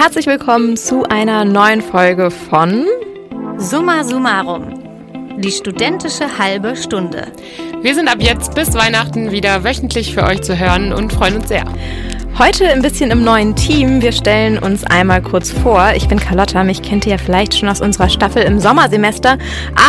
Herzlich willkommen zu einer neuen Folge von Summa Summarum. Die studentische halbe Stunde. Wir sind ab jetzt bis Weihnachten wieder wöchentlich für euch zu hören und freuen uns sehr. Heute ein bisschen im neuen Team. Wir stellen uns einmal kurz vor. Ich bin Carlotta, mich kennt ihr ja vielleicht schon aus unserer Staffel im Sommersemester,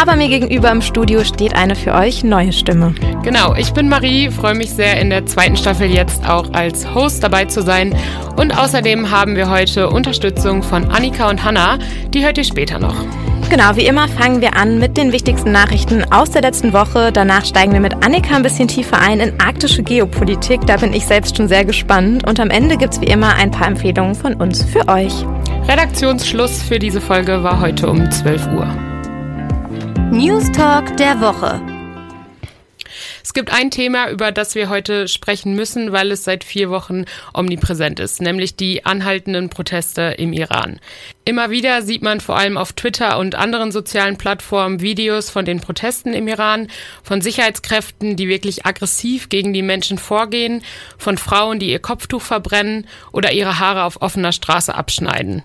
aber mir gegenüber im Studio steht eine für euch neue Stimme. Genau, ich bin Marie, freue mich sehr in der zweiten Staffel jetzt auch als Host dabei zu sein und außerdem haben wir heute Unterstützung von Annika und Hanna, die hört ihr später noch. Genau, wie immer fangen wir an mit den wichtigsten Nachrichten aus der letzten Woche. Danach steigen wir mit Annika ein bisschen tiefer ein in arktische Geopolitik. Da bin ich selbst schon sehr gespannt. Und am Ende gibt es wie immer ein paar Empfehlungen von uns für euch. Redaktionsschluss für diese Folge war heute um 12 Uhr. News Talk der Woche. Es gibt ein Thema, über das wir heute sprechen müssen, weil es seit vier Wochen omnipräsent ist, nämlich die anhaltenden Proteste im Iran. Immer wieder sieht man vor allem auf Twitter und anderen sozialen Plattformen Videos von den Protesten im Iran, von Sicherheitskräften, die wirklich aggressiv gegen die Menschen vorgehen, von Frauen, die ihr Kopftuch verbrennen oder ihre Haare auf offener Straße abschneiden.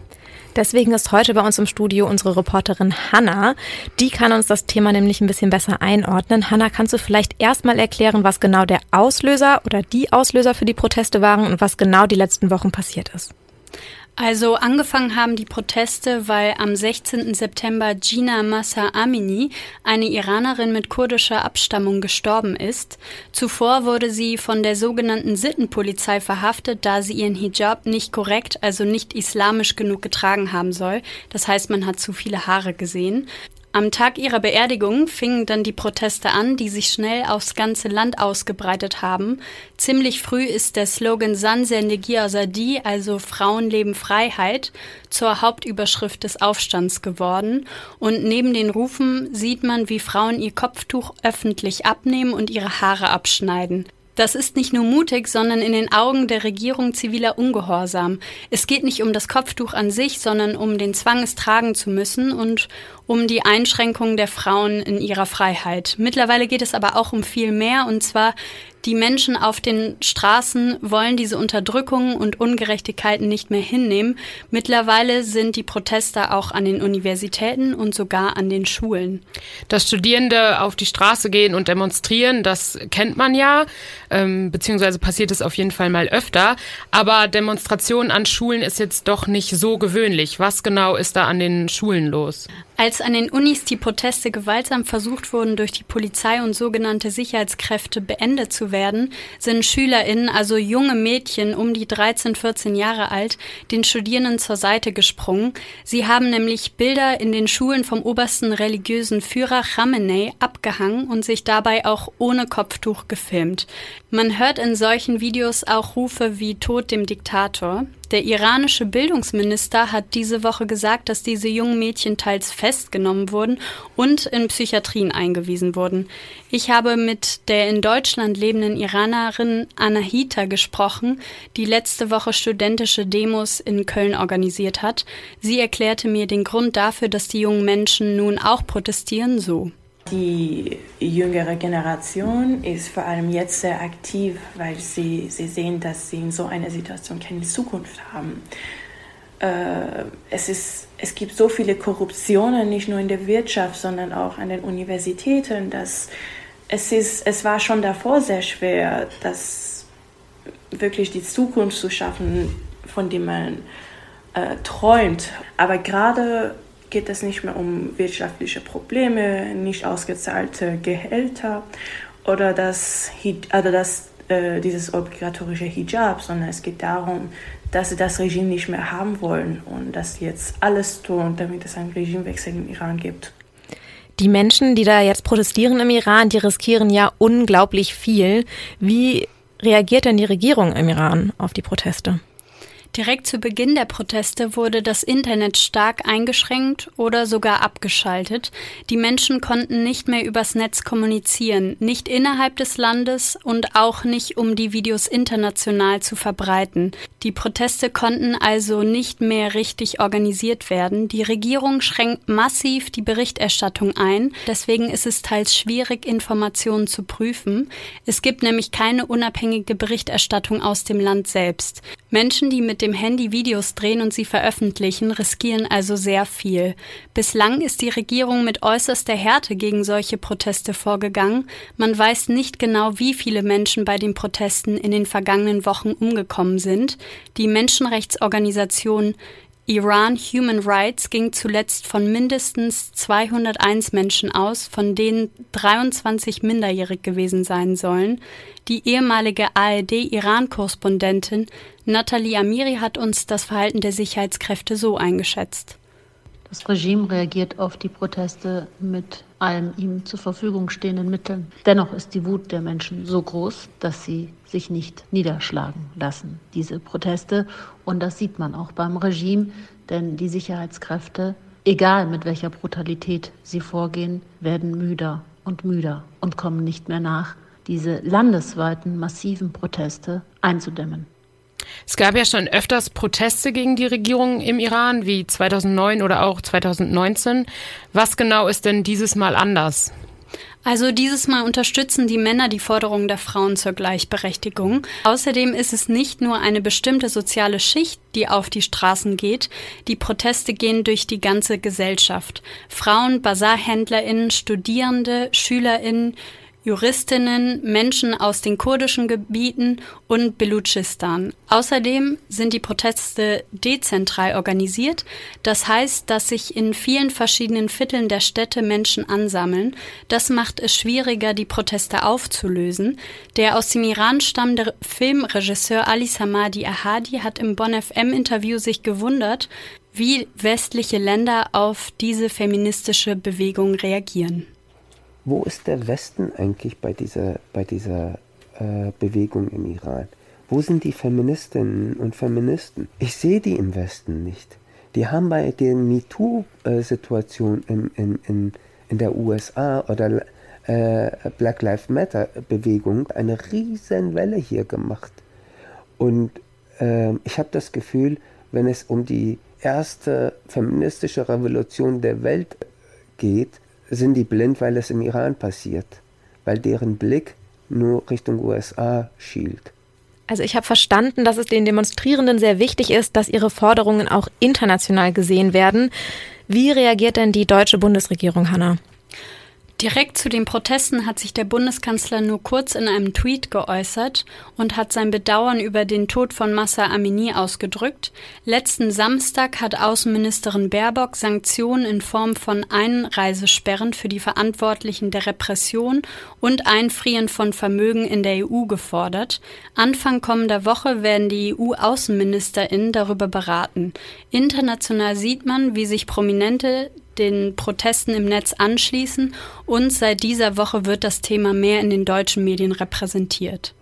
Deswegen ist heute bei uns im Studio unsere Reporterin Hanna. Die kann uns das Thema nämlich ein bisschen besser einordnen. Hanna, kannst du vielleicht erstmal erklären, was genau der Auslöser oder die Auslöser für die Proteste waren und was genau die letzten Wochen passiert ist? Also angefangen haben die Proteste, weil am 16. September Gina Massa Amini, eine Iranerin mit kurdischer Abstammung, gestorben ist. Zuvor wurde sie von der sogenannten Sittenpolizei verhaftet, da sie ihren Hijab nicht korrekt, also nicht islamisch genug getragen haben soll. Das heißt, man hat zu viele Haare gesehen. Am Tag ihrer Beerdigung fingen dann die Proteste an, die sich schnell aufs ganze Land ausgebreitet haben. Ziemlich früh ist der Slogan San Zendegi Azadi, also Frauen leben Freiheit, zur Hauptüberschrift des Aufstands geworden. Und neben den Rufen sieht man, wie Frauen ihr Kopftuch öffentlich abnehmen und ihre Haare abschneiden. Das ist nicht nur mutig, sondern in den Augen der Regierung ziviler Ungehorsam. Es geht nicht um das Kopftuch an sich, sondern um den Zwang, es tragen zu müssen und um die Einschränkung der Frauen in ihrer Freiheit. Mittlerweile geht es aber auch um viel mehr, und zwar die Menschen auf den Straßen wollen diese Unterdrückungen und Ungerechtigkeiten nicht mehr hinnehmen. Mittlerweile sind die Proteste auch an den Universitäten und sogar an den Schulen. Dass Studierende auf die Straße gehen und demonstrieren, das kennt man ja, ähm, beziehungsweise passiert es auf jeden Fall mal öfter. Aber Demonstrationen an Schulen ist jetzt doch nicht so gewöhnlich. Was genau ist da an den Schulen los? Als an den Unis die Proteste gewaltsam versucht wurden, durch die Polizei und sogenannte Sicherheitskräfte beendet zu werden, sind SchülerInnen, also junge Mädchen um die 13, 14 Jahre alt, den Studierenden zur Seite gesprungen. Sie haben nämlich Bilder in den Schulen vom obersten religiösen Führer Khamenei abgehangen und sich dabei auch ohne Kopftuch gefilmt. Man hört in solchen Videos auch Rufe wie Tod dem Diktator. Der iranische Bildungsminister hat diese Woche gesagt, dass diese jungen Mädchen teils festgenommen wurden und in Psychiatrien eingewiesen wurden. Ich habe mit der in Deutschland lebenden Iranerin Anahita gesprochen, die letzte Woche studentische Demos in Köln organisiert hat. Sie erklärte mir den Grund dafür, dass die jungen Menschen nun auch protestieren, so. Die jüngere Generation ist vor allem jetzt sehr aktiv, weil sie, sie sehen, dass sie in so einer Situation keine Zukunft haben. Äh, es, ist, es gibt so viele Korruptionen, nicht nur in der Wirtschaft, sondern auch an den Universitäten, dass es, ist, es war schon davor sehr schwer, das wirklich die Zukunft zu schaffen, von der man äh, träumt. Aber gerade geht es nicht mehr um wirtschaftliche Probleme, nicht ausgezahlte Gehälter oder das, also das, äh, dieses obligatorische Hijab, sondern es geht darum, dass sie das Regime nicht mehr haben wollen und dass sie jetzt alles tun, damit es einen Regimewechsel im Iran gibt. Die Menschen, die da jetzt protestieren im Iran, die riskieren ja unglaublich viel. Wie reagiert denn die Regierung im Iran auf die Proteste? Direkt zu Beginn der Proteste wurde das Internet stark eingeschränkt oder sogar abgeschaltet. Die Menschen konnten nicht mehr übers Netz kommunizieren, nicht innerhalb des Landes und auch nicht, um die Videos international zu verbreiten. Die Proteste konnten also nicht mehr richtig organisiert werden. Die Regierung schränkt massiv die Berichterstattung ein. Deswegen ist es teils schwierig, Informationen zu prüfen. Es gibt nämlich keine unabhängige Berichterstattung aus dem Land selbst. Menschen, die mit dem Handy Videos drehen und sie veröffentlichen, riskieren also sehr viel. Bislang ist die Regierung mit äußerster Härte gegen solche Proteste vorgegangen. Man weiß nicht genau, wie viele Menschen bei den Protesten in den vergangenen Wochen umgekommen sind. Die Menschenrechtsorganisation Iran Human Rights ging zuletzt von mindestens 201 Menschen aus, von denen 23 minderjährig gewesen sein sollen. Die ehemalige ARD-Iran-Korrespondentin Nathalie Amiri hat uns das Verhalten der Sicherheitskräfte so eingeschätzt. Das Regime reagiert auf die Proteste mit allen ihm zur Verfügung stehenden Mitteln. Dennoch ist die Wut der Menschen so groß, dass sie sich nicht niederschlagen lassen, diese Proteste. Und das sieht man auch beim Regime, denn die Sicherheitskräfte, egal mit welcher Brutalität sie vorgehen, werden müder und müder und kommen nicht mehr nach, diese landesweiten massiven Proteste einzudämmen. Es gab ja schon öfters Proteste gegen die Regierung im Iran, wie 2009 oder auch 2019. Was genau ist denn dieses Mal anders? Also dieses Mal unterstützen die Männer die Forderungen der Frauen zur Gleichberechtigung. Außerdem ist es nicht nur eine bestimmte soziale Schicht, die auf die Straßen geht. Die Proteste gehen durch die ganze Gesellschaft. Frauen, Bazarhändlerinnen, Studierende, Schülerinnen, Juristinnen, Menschen aus den kurdischen Gebieten und Belutschistan. Außerdem sind die Proteste dezentral organisiert. Das heißt, dass sich in vielen verschiedenen Vierteln der Städte Menschen ansammeln. Das macht es schwieriger, die Proteste aufzulösen. Der aus dem Iran stammende Filmregisseur Ali Samadi Ahadi hat im Bonn FM Interview sich gewundert, wie westliche Länder auf diese feministische Bewegung reagieren wo ist der Westen eigentlich bei dieser, bei dieser äh, Bewegung im Iran? Wo sind die Feministinnen und Feministen? Ich sehe die im Westen nicht. Die haben bei der MeToo-Situation in, in, in, in der USA oder äh, Black Lives Matter-Bewegung eine riesen Welle hier gemacht. Und äh, ich habe das Gefühl, wenn es um die erste feministische Revolution der Welt geht, sind die blind, weil es im Iran passiert, weil deren Blick nur Richtung USA schielt. Also ich habe verstanden, dass es den Demonstrierenden sehr wichtig ist, dass ihre Forderungen auch international gesehen werden. Wie reagiert denn die deutsche Bundesregierung, Hanna? Direkt zu den Protesten hat sich der Bundeskanzler nur kurz in einem Tweet geäußert und hat sein Bedauern über den Tod von Massa Amini ausgedrückt. Letzten Samstag hat Außenministerin Baerbock Sanktionen in Form von Einreisesperren für die Verantwortlichen der Repression und Einfrieren von Vermögen in der EU gefordert. Anfang kommender Woche werden die EU-AußenministerInnen darüber beraten. International sieht man, wie sich Prominente den Protesten im Netz anschließen und seit dieser Woche wird das Thema mehr in den deutschen Medien repräsentiert.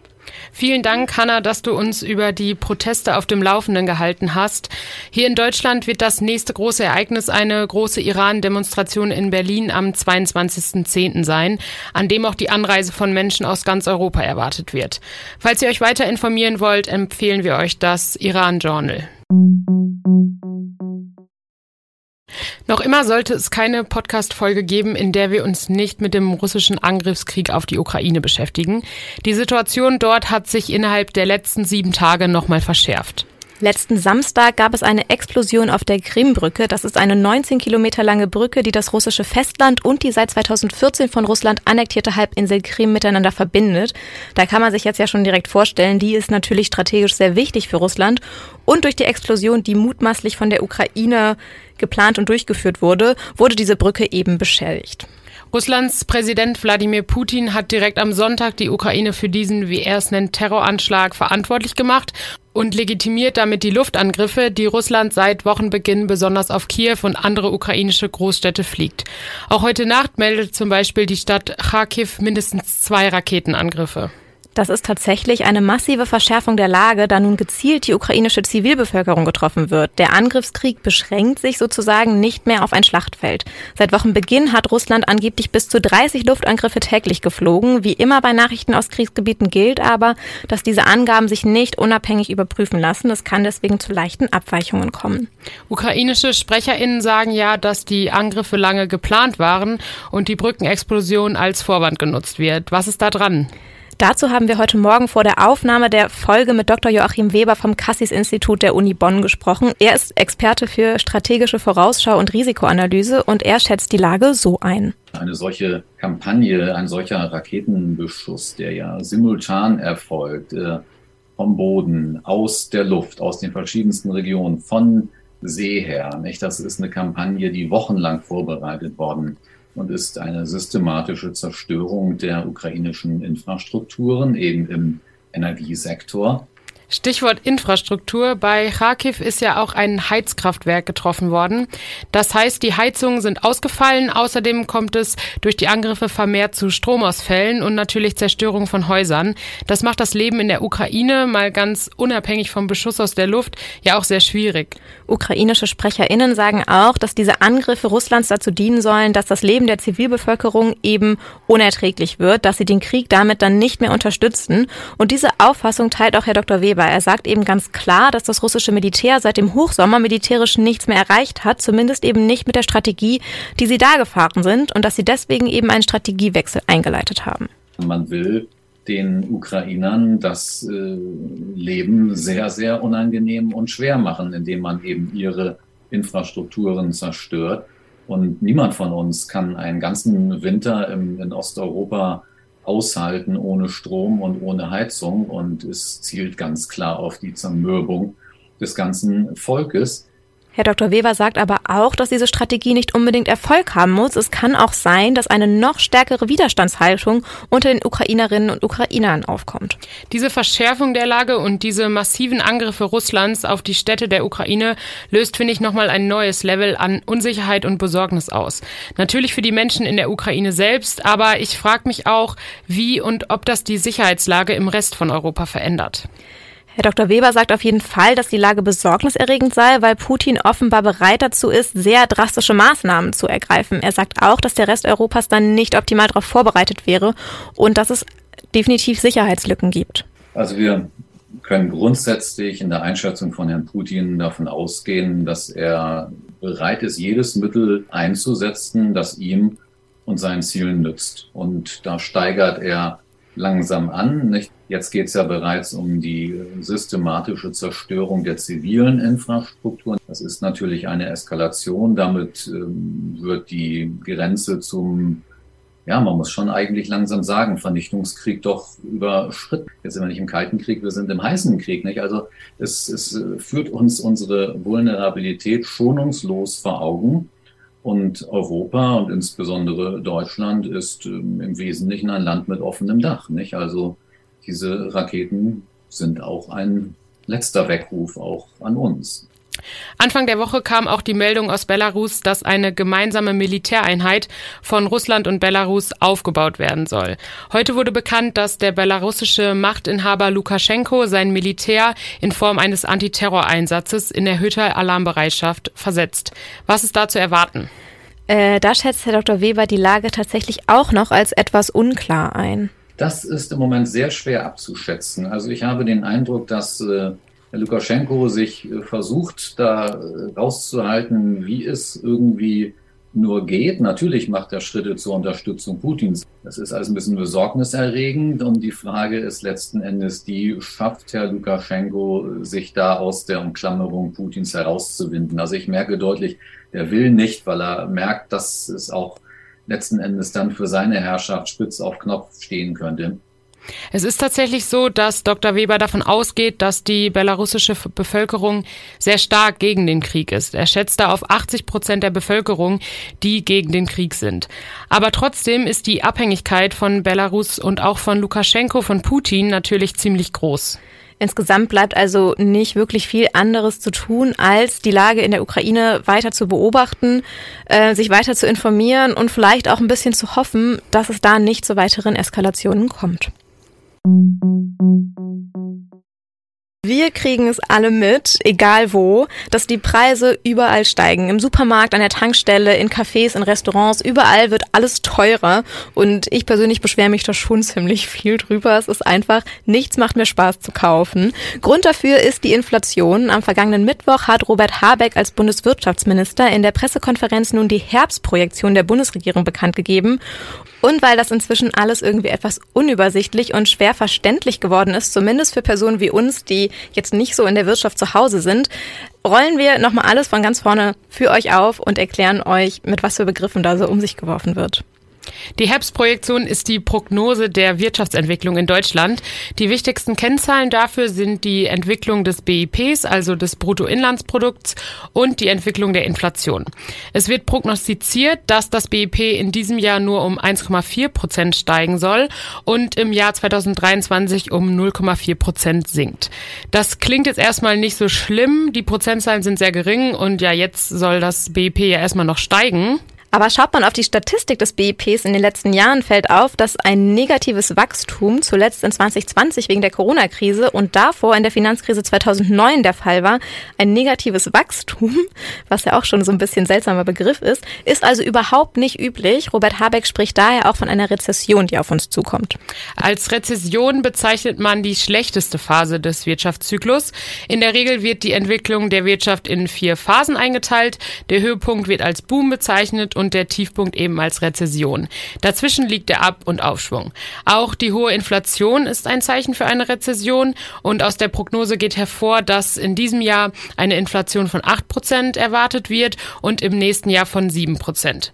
Vielen Dank, Hanna, dass du uns über die Proteste auf dem Laufenden gehalten hast. Hier in Deutschland wird das nächste große Ereignis eine große Iran-Demonstration in Berlin am 22.10. sein, an dem auch die Anreise von Menschen aus ganz Europa erwartet wird. Falls ihr euch weiter informieren wollt, empfehlen wir euch das Iran Journal. Noch immer sollte es keine Podcast-Folge geben, in der wir uns nicht mit dem russischen Angriffskrieg auf die Ukraine beschäftigen. Die Situation dort hat sich innerhalb der letzten sieben Tage nochmal verschärft. Letzten Samstag gab es eine Explosion auf der Krimbrücke. Das ist eine 19 Kilometer lange Brücke, die das russische Festland und die seit 2014 von Russland annektierte Halbinsel Krim miteinander verbindet. Da kann man sich jetzt ja schon direkt vorstellen, die ist natürlich strategisch sehr wichtig für Russland. Und durch die Explosion, die mutmaßlich von der Ukraine geplant und durchgeführt wurde, wurde diese Brücke eben beschädigt. Russlands Präsident Wladimir Putin hat direkt am Sonntag die Ukraine für diesen, wie er es nennt, Terroranschlag verantwortlich gemacht und legitimiert damit die Luftangriffe, die Russland seit Wochenbeginn besonders auf Kiew und andere ukrainische Großstädte fliegt. Auch heute Nacht meldet zum Beispiel die Stadt Kharkiv mindestens zwei Raketenangriffe. Das ist tatsächlich eine massive Verschärfung der Lage, da nun gezielt die ukrainische Zivilbevölkerung getroffen wird. Der Angriffskrieg beschränkt sich sozusagen nicht mehr auf ein Schlachtfeld. Seit Wochenbeginn hat Russland angeblich bis zu 30 Luftangriffe täglich geflogen. Wie immer bei Nachrichten aus Kriegsgebieten gilt aber, dass diese Angaben sich nicht unabhängig überprüfen lassen. Es kann deswegen zu leichten Abweichungen kommen. Ukrainische SprecherInnen sagen ja, dass die Angriffe lange geplant waren und die Brückenexplosion als Vorwand genutzt wird. Was ist da dran? Dazu haben wir heute Morgen vor der Aufnahme der Folge mit Dr. Joachim Weber vom Cassis-Institut der Uni Bonn gesprochen. Er ist Experte für strategische Vorausschau und Risikoanalyse und er schätzt die Lage so ein. Eine solche Kampagne, ein solcher Raketenbeschuss, der ja simultan erfolgt, äh, vom Boden, aus der Luft, aus den verschiedensten Regionen, von See her, nicht? Das ist eine Kampagne, die wochenlang vorbereitet worden und ist eine systematische Zerstörung der ukrainischen Infrastrukturen, eben im Energiesektor. Stichwort Infrastruktur. Bei Kharkiv ist ja auch ein Heizkraftwerk getroffen worden. Das heißt, die Heizungen sind ausgefallen. Außerdem kommt es durch die Angriffe vermehrt zu Stromausfällen und natürlich Zerstörung von Häusern. Das macht das Leben in der Ukraine, mal ganz unabhängig vom Beschuss aus der Luft, ja auch sehr schwierig. Ukrainische SprecherInnen sagen auch, dass diese Angriffe Russlands dazu dienen sollen, dass das Leben der Zivilbevölkerung eben unerträglich wird, dass sie den Krieg damit dann nicht mehr unterstützen. Und diese Auffassung teilt auch Herr Dr. Weber aber er sagt eben ganz klar, dass das russische Militär seit dem Hochsommer militärisch nichts mehr erreicht hat, zumindest eben nicht mit der Strategie, die sie da gefahren sind und dass sie deswegen eben einen Strategiewechsel eingeleitet haben. Man will den Ukrainern das äh, Leben sehr, sehr unangenehm und schwer machen, indem man eben ihre Infrastrukturen zerstört. Und niemand von uns kann einen ganzen Winter im, in Osteuropa aushalten ohne Strom und ohne Heizung. Und es zielt ganz klar auf die Zermürbung des ganzen Volkes. Herr Dr. Weber sagt aber auch, dass diese Strategie nicht unbedingt Erfolg haben muss. Es kann auch sein, dass eine noch stärkere Widerstandshaltung unter den Ukrainerinnen und Ukrainern aufkommt. Diese Verschärfung der Lage und diese massiven Angriffe Russlands auf die Städte der Ukraine löst, finde ich, nochmal ein neues Level an Unsicherheit und Besorgnis aus. Natürlich für die Menschen in der Ukraine selbst, aber ich frage mich auch, wie und ob das die Sicherheitslage im Rest von Europa verändert. Herr Dr. Weber sagt auf jeden Fall, dass die Lage besorgniserregend sei, weil Putin offenbar bereit dazu ist, sehr drastische Maßnahmen zu ergreifen. Er sagt auch, dass der Rest Europas dann nicht optimal darauf vorbereitet wäre und dass es definitiv Sicherheitslücken gibt. Also wir können grundsätzlich in der Einschätzung von Herrn Putin davon ausgehen, dass er bereit ist, jedes Mittel einzusetzen, das ihm und seinen Zielen nützt. Und da steigert er langsam an. Nicht? Jetzt geht es ja bereits um die systematische Zerstörung der zivilen Infrastruktur. Das ist natürlich eine Eskalation. Damit ähm, wird die Grenze zum, ja, man muss schon eigentlich langsam sagen, Vernichtungskrieg doch überschritten. Jetzt sind wir nicht im Kalten Krieg, wir sind im heißen Krieg. Nicht? Also es, es führt uns unsere Vulnerabilität schonungslos vor Augen. Und Europa und insbesondere Deutschland ist ähm, im Wesentlichen ein Land mit offenem Dach. Nicht? Also diese Raketen sind auch ein letzter Weckruf auch an uns. Anfang der Woche kam auch die Meldung aus Belarus, dass eine gemeinsame Militäreinheit von Russland und Belarus aufgebaut werden soll. Heute wurde bekannt, dass der belarussische Machtinhaber Lukaschenko sein Militär in Form eines Antiterroreinsatzes in erhöhter Alarmbereitschaft versetzt. Was ist da zu erwarten? Äh, da schätzt Herr Dr. Weber die Lage tatsächlich auch noch als etwas unklar ein. Das ist im Moment sehr schwer abzuschätzen. Also ich habe den Eindruck, dass äh, Lukaschenko sich äh, versucht, da äh, rauszuhalten, wie es irgendwie nur geht. Natürlich macht er Schritte zur Unterstützung Putins. Das ist alles ein bisschen besorgniserregend und die Frage ist letzten Endes die, schafft Herr Lukaschenko sich da aus der Umklammerung Putins herauszuwinden? Also ich merke deutlich, er will nicht, weil er merkt, dass es auch letzten Endes dann für seine Herrschaft spitz auf Knopf stehen könnte. Es ist tatsächlich so, dass Dr. Weber davon ausgeht, dass die belarussische Bevölkerung sehr stark gegen den Krieg ist. Er schätzt da auf 80 Prozent der Bevölkerung, die gegen den Krieg sind. Aber trotzdem ist die Abhängigkeit von Belarus und auch von Lukaschenko, von Putin natürlich ziemlich groß. Insgesamt bleibt also nicht wirklich viel anderes zu tun, als die Lage in der Ukraine weiter zu beobachten, äh, sich weiter zu informieren und vielleicht auch ein bisschen zu hoffen, dass es da nicht zu weiteren Eskalationen kommt. Wir kriegen es alle mit, egal wo, dass die Preise überall steigen. Im Supermarkt, an der Tankstelle, in Cafés, in Restaurants, überall wird alles teurer. Und ich persönlich beschwere mich da schon ziemlich viel drüber. Es ist einfach, nichts macht mir Spaß zu kaufen. Grund dafür ist die Inflation. Am vergangenen Mittwoch hat Robert Habeck als Bundeswirtschaftsminister in der Pressekonferenz nun die Herbstprojektion der Bundesregierung bekannt gegeben. Und weil das inzwischen alles irgendwie etwas unübersichtlich und schwer verständlich geworden ist, zumindest für Personen wie uns, die jetzt nicht so in der Wirtschaft zu Hause sind, rollen wir nochmal alles von ganz vorne für euch auf und erklären euch, mit was für Begriffen da so um sich geworfen wird. Die HEPS-Projektion ist die Prognose der Wirtschaftsentwicklung in Deutschland. Die wichtigsten Kennzahlen dafür sind die Entwicklung des BIPs, also des Bruttoinlandsprodukts, und die Entwicklung der Inflation. Es wird prognostiziert, dass das BIP in diesem Jahr nur um 1,4 Prozent steigen soll und im Jahr 2023 um 0,4 Prozent sinkt. Das klingt jetzt erstmal nicht so schlimm. Die Prozentzahlen sind sehr gering und ja, jetzt soll das BIP ja erstmal noch steigen. Aber schaut man auf die Statistik des BIPs in den letzten Jahren, fällt auf, dass ein negatives Wachstum zuletzt in 2020 wegen der Corona-Krise und davor in der Finanzkrise 2009 der Fall war. Ein negatives Wachstum, was ja auch schon so ein bisschen seltsamer Begriff ist, ist also überhaupt nicht üblich. Robert Habeck spricht daher auch von einer Rezession, die auf uns zukommt. Als Rezession bezeichnet man die schlechteste Phase des Wirtschaftszyklus. In der Regel wird die Entwicklung der Wirtschaft in vier Phasen eingeteilt. Der Höhepunkt wird als Boom bezeichnet der Tiefpunkt eben als Rezession. Dazwischen liegt der Ab- und Aufschwung. Auch die hohe Inflation ist ein Zeichen für eine Rezession und aus der Prognose geht hervor, dass in diesem Jahr eine Inflation von 8 Prozent erwartet wird und im nächsten Jahr von 7 Prozent.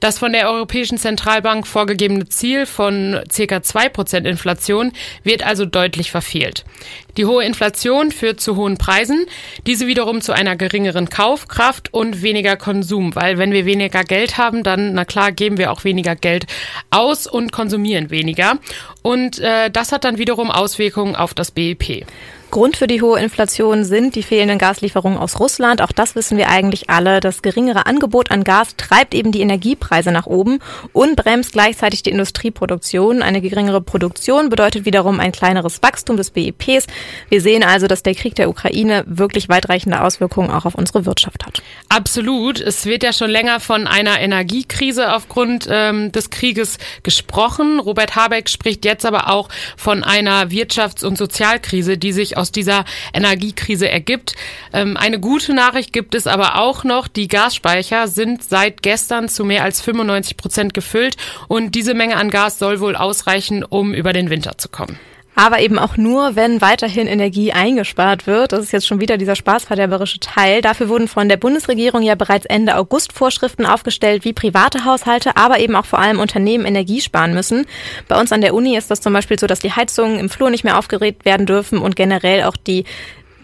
Das von der Europäischen Zentralbank vorgegebene Ziel von ca. 2 Prozent Inflation wird also deutlich verfehlt. Die hohe Inflation führt zu hohen Preisen, diese wiederum zu einer geringeren Kaufkraft und weniger Konsum, weil wenn wir weniger Geld haben, dann, na klar, geben wir auch weniger Geld aus und konsumieren weniger. Und äh, das hat dann wiederum Auswirkungen auf das BIP. Grund für die hohe Inflation sind die fehlenden Gaslieferungen aus Russland. Auch das wissen wir eigentlich alle. Das geringere Angebot an Gas treibt eben die Energiepreise nach oben und bremst gleichzeitig die Industrieproduktion. Eine geringere Produktion bedeutet wiederum ein kleineres Wachstum des BIPs. Wir sehen also, dass der Krieg der Ukraine wirklich weitreichende Auswirkungen auch auf unsere Wirtschaft hat. Absolut. Es wird ja schon länger von einer Energiekrise aufgrund ähm, des Krieges gesprochen. Robert Habeck spricht jetzt aber auch von einer Wirtschafts- und Sozialkrise, die sich aus dieser Energiekrise ergibt. Ähm, eine gute Nachricht gibt es aber auch noch. Die Gasspeicher sind seit gestern zu mehr als 95 Prozent gefüllt und diese Menge an Gas soll wohl ausreichen, um über den Winter zu kommen aber eben auch nur, wenn weiterhin Energie eingespart wird. Das ist jetzt schon wieder dieser spaßverderberische Teil. Dafür wurden von der Bundesregierung ja bereits Ende August Vorschriften aufgestellt, wie private Haushalte, aber eben auch vor allem Unternehmen Energie sparen müssen. Bei uns an der Uni ist das zum Beispiel so, dass die Heizungen im Flur nicht mehr aufgeregt werden dürfen und generell auch die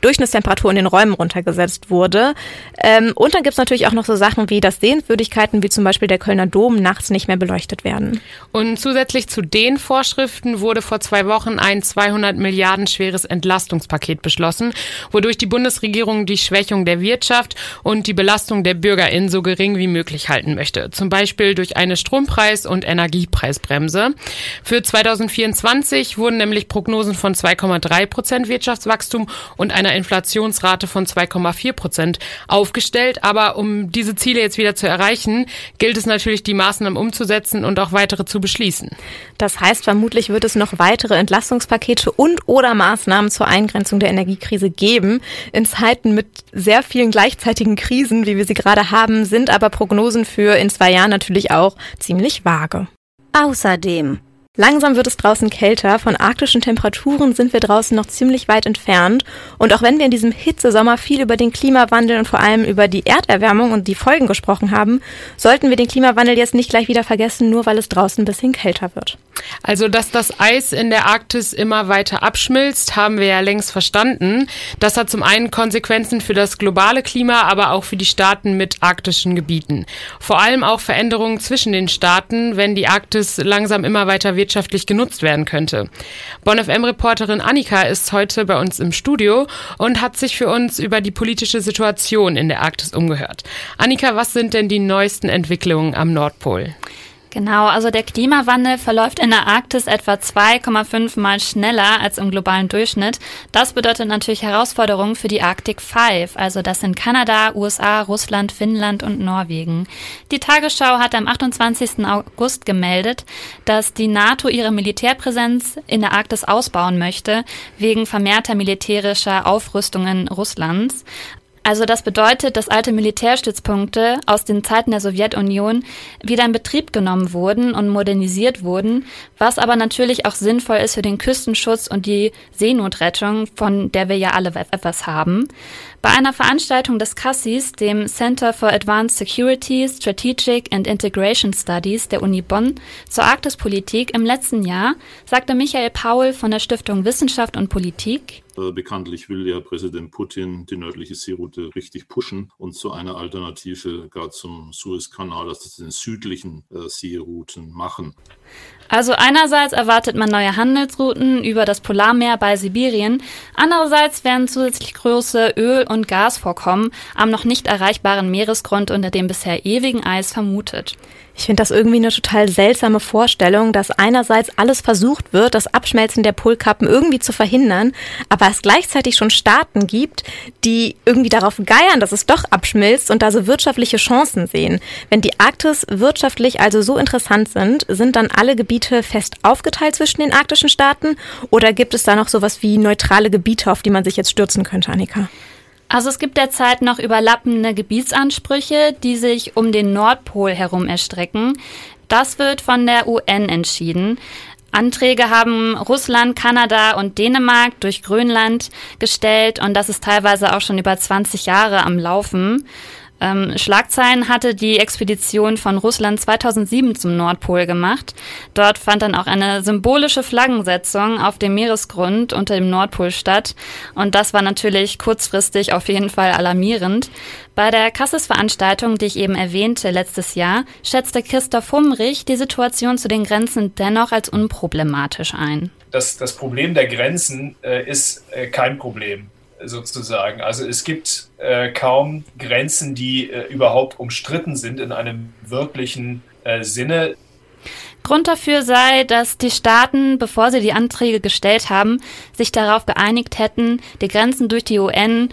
Durchschnittstemperatur in den Räumen runtergesetzt wurde. Ähm, und dann gibt's natürlich auch noch so Sachen wie, dass Sehenswürdigkeiten wie zum Beispiel der Kölner Dom nachts nicht mehr beleuchtet werden. Und zusätzlich zu den Vorschriften wurde vor zwei Wochen ein 200 Milliarden schweres Entlastungspaket beschlossen, wodurch die Bundesregierung die Schwächung der Wirtschaft und die Belastung der BürgerInnen so gering wie möglich halten möchte. Zum Beispiel durch eine Strompreis- und Energiepreisbremse. Für 2024 wurden nämlich Prognosen von 2,3 Prozent Wirtschaftswachstum und einer Inflationsrate von 2,4 Prozent aufgestellt. Aber um diese Ziele jetzt wieder zu erreichen, gilt es natürlich, die Maßnahmen umzusetzen und auch weitere zu beschließen. Das heißt, vermutlich wird es noch weitere Entlastungspakete und oder Maßnahmen zur Eingrenzung der Energiekrise geben. In Zeiten mit sehr vielen gleichzeitigen Krisen, wie wir sie gerade haben, sind aber Prognosen für in zwei Jahren natürlich auch ziemlich vage. Außerdem Langsam wird es draußen kälter. Von arktischen Temperaturen sind wir draußen noch ziemlich weit entfernt. Und auch wenn wir in diesem Hitzesommer viel über den Klimawandel und vor allem über die Erderwärmung und die Folgen gesprochen haben, sollten wir den Klimawandel jetzt nicht gleich wieder vergessen, nur weil es draußen ein bisschen kälter wird. Also, dass das Eis in der Arktis immer weiter abschmilzt, haben wir ja längst verstanden. Das hat zum einen Konsequenzen für das globale Klima, aber auch für die Staaten mit arktischen Gebieten. Vor allem auch Veränderungen zwischen den Staaten, wenn die Arktis langsam immer weiter wirtschaftlich genutzt werden könnte. Bonn-FM-Reporterin Annika ist heute bei uns im Studio und hat sich für uns über die politische Situation in der Arktis umgehört. Annika, was sind denn die neuesten Entwicklungen am Nordpol? Genau, also der Klimawandel verläuft in der Arktis etwa 2,5 Mal schneller als im globalen Durchschnitt. Das bedeutet natürlich Herausforderungen für die Arctic Five, also das sind Kanada, USA, Russland, Finnland und Norwegen. Die Tagesschau hat am 28. August gemeldet, dass die NATO ihre Militärpräsenz in der Arktis ausbauen möchte, wegen vermehrter militärischer Aufrüstungen Russlands. Also das bedeutet, dass alte Militärstützpunkte aus den Zeiten der Sowjetunion wieder in Betrieb genommen wurden und modernisiert wurden, was aber natürlich auch sinnvoll ist für den Küstenschutz und die Seenotrettung, von der wir ja alle etwas haben. Bei einer Veranstaltung des CASSIS, dem Center for Advanced Security, Strategic and Integration Studies der Uni Bonn, zur Arktispolitik im letzten Jahr, sagte Michael Paul von der Stiftung Wissenschaft und Politik, äh, Bekanntlich will ja Präsident Putin die nördliche Seeroute richtig pushen und zu einer Alternative gar zum Suezkanal, also den südlichen äh, Seerouten machen. Also einerseits erwartet man neue Handelsrouten über das Polarmeer bei Sibirien, andererseits werden zusätzlich große Öl- und Gasvorkommen am noch nicht erreichbaren Meeresgrund unter dem bisher ewigen Eis vermutet. Ich finde das irgendwie eine total seltsame Vorstellung, dass einerseits alles versucht wird, das Abschmelzen der Polkappen irgendwie zu verhindern, aber es gleichzeitig schon Staaten gibt, die irgendwie darauf geiern, dass es doch abschmilzt und da so wirtschaftliche Chancen sehen. Wenn die Arktis wirtschaftlich also so interessant sind, sind dann alle Gebiete fest aufgeteilt zwischen den arktischen Staaten oder gibt es da noch sowas wie neutrale Gebiete, auf die man sich jetzt stürzen könnte, Annika? Also es gibt derzeit noch überlappende Gebietsansprüche, die sich um den Nordpol herum erstrecken. Das wird von der UN entschieden. Anträge haben Russland, Kanada und Dänemark durch Grönland gestellt und das ist teilweise auch schon über 20 Jahre am Laufen. Ähm, Schlagzeilen hatte die Expedition von Russland 2007 zum Nordpol gemacht. Dort fand dann auch eine symbolische Flaggensetzung auf dem Meeresgrund unter dem Nordpol statt. Und das war natürlich kurzfristig auf jeden Fall alarmierend. Bei der Cassis-Veranstaltung, die ich eben erwähnte letztes Jahr, schätzte Christoph Humrich die Situation zu den Grenzen dennoch als unproblematisch ein. Das, das Problem der Grenzen äh, ist äh, kein Problem sozusagen. Also es gibt äh, kaum Grenzen, die äh, überhaupt umstritten sind in einem wirklichen äh, Sinne. Grund dafür sei, dass die Staaten, bevor sie die Anträge gestellt haben, sich darauf geeinigt hätten, die Grenzen durch die UN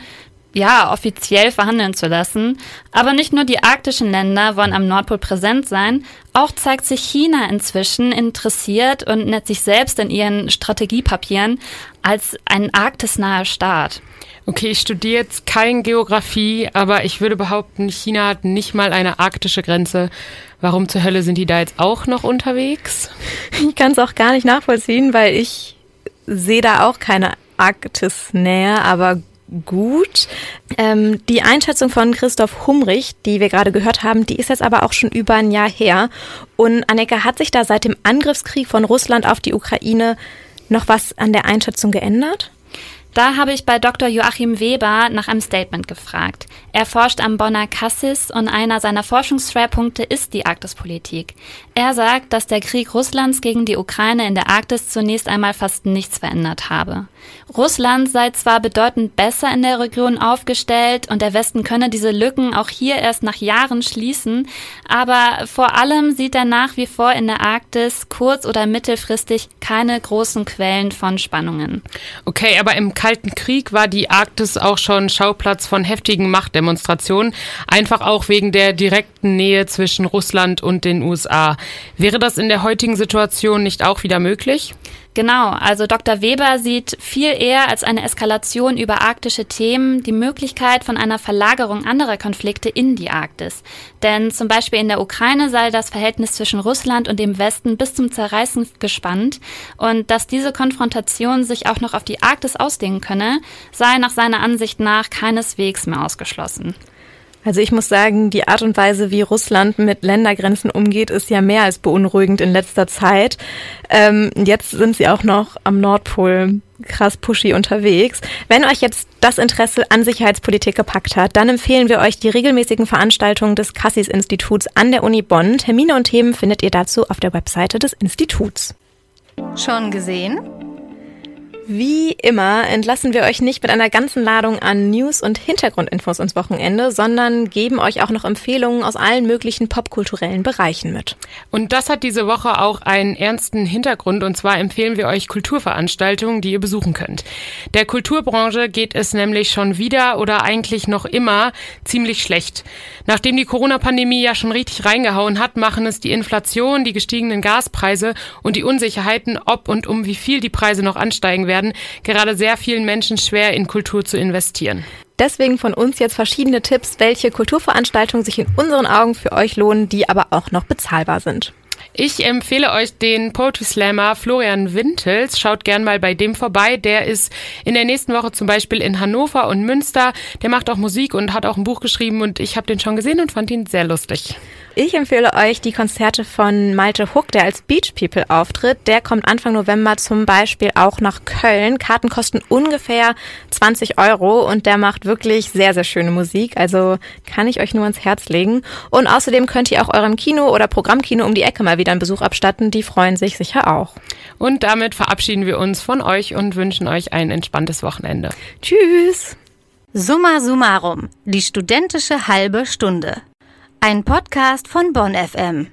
ja, offiziell verhandeln zu lassen. Aber nicht nur die arktischen Länder wollen am Nordpol präsent sein, auch zeigt sich China inzwischen interessiert und nennt sich selbst in ihren Strategiepapieren als ein arktisnaher Staat. Okay, ich studiere jetzt kein Geografie, aber ich würde behaupten, China hat nicht mal eine arktische Grenze. Warum zur Hölle sind die da jetzt auch noch unterwegs? Ich kann es auch gar nicht nachvollziehen, weil ich sehe da auch keine Arktisnähe, aber gut. Ähm, die Einschätzung von Christoph Humrich, die wir gerade gehört haben, die ist jetzt aber auch schon über ein Jahr her. Und Anneke, hat sich da seit dem Angriffskrieg von Russland auf die Ukraine noch was an der Einschätzung geändert? Da habe ich bei Dr. Joachim Weber nach einem Statement gefragt. Er forscht am Bonner Cassis und einer seiner Forschungsschwerpunkte ist die Arktispolitik. Er sagt, dass der Krieg Russlands gegen die Ukraine in der Arktis zunächst einmal fast nichts verändert habe. Russland sei zwar bedeutend besser in der Region aufgestellt und der Westen könne diese Lücken auch hier erst nach Jahren schließen, aber vor allem sieht er nach wie vor in der Arktis kurz- oder mittelfristig keine großen Quellen von Spannungen. Okay, aber im Kalten Krieg war die Arktis auch schon Schauplatz von heftigen Machtdemonstrationen, einfach auch wegen der direkten Nähe zwischen Russland und den USA. Wäre das in der heutigen Situation nicht auch wieder möglich? Genau, also Dr. Weber sieht viel eher als eine Eskalation über arktische Themen die Möglichkeit von einer Verlagerung anderer Konflikte in die Arktis. Denn zum Beispiel in der Ukraine sei das Verhältnis zwischen Russland und dem Westen bis zum Zerreißen gespannt und dass diese Konfrontation sich auch noch auf die Arktis ausdehnen könne, sei nach seiner Ansicht nach keineswegs mehr ausgeschlossen. Also ich muss sagen, die Art und Weise, wie Russland mit Ländergrenzen umgeht, ist ja mehr als beunruhigend in letzter Zeit. Ähm, jetzt sind sie auch noch am Nordpol krass pushy unterwegs. Wenn euch jetzt das Interesse an Sicherheitspolitik gepackt hat, dann empfehlen wir euch die regelmäßigen Veranstaltungen des Cassis-Instituts an der Uni Bonn. Termine und Themen findet ihr dazu auf der Webseite des Instituts. Schon gesehen? Wie immer entlassen wir euch nicht mit einer ganzen Ladung an News und Hintergrundinfos ins Wochenende, sondern geben euch auch noch Empfehlungen aus allen möglichen popkulturellen Bereichen mit. Und das hat diese Woche auch einen ernsten Hintergrund und zwar empfehlen wir euch Kulturveranstaltungen, die ihr besuchen könnt. Der Kulturbranche geht es nämlich schon wieder oder eigentlich noch immer ziemlich schlecht. Nachdem die Corona-Pandemie ja schon richtig reingehauen hat, machen es die Inflation, die gestiegenen Gaspreise und die Unsicherheiten, ob und um wie viel die Preise noch ansteigen werden, werden, gerade sehr vielen Menschen schwer, in Kultur zu investieren. Deswegen von uns jetzt verschiedene Tipps, welche Kulturveranstaltungen sich in unseren Augen für euch lohnen, die aber auch noch bezahlbar sind. Ich empfehle euch den Poetry Slammer Florian Wintels. Schaut gern mal bei dem vorbei. Der ist in der nächsten Woche zum Beispiel in Hannover und Münster. Der macht auch Musik und hat auch ein Buch geschrieben und ich habe den schon gesehen und fand ihn sehr lustig. Ich empfehle euch die Konzerte von Malte Huck, der als Beach People auftritt. Der kommt Anfang November zum Beispiel auch nach Köln. Karten kosten ungefähr 20 Euro und der macht wirklich sehr, sehr schöne Musik. Also kann ich euch nur ans Herz legen. Und außerdem könnt ihr auch eurem Kino oder Programmkino um die Ecke mal wieder einen Besuch abstatten. Die freuen sich sicher auch. Und damit verabschieden wir uns von euch und wünschen euch ein entspanntes Wochenende. Tschüss! Summa summarum, die studentische halbe Stunde. Ein Podcast von Bonn FM.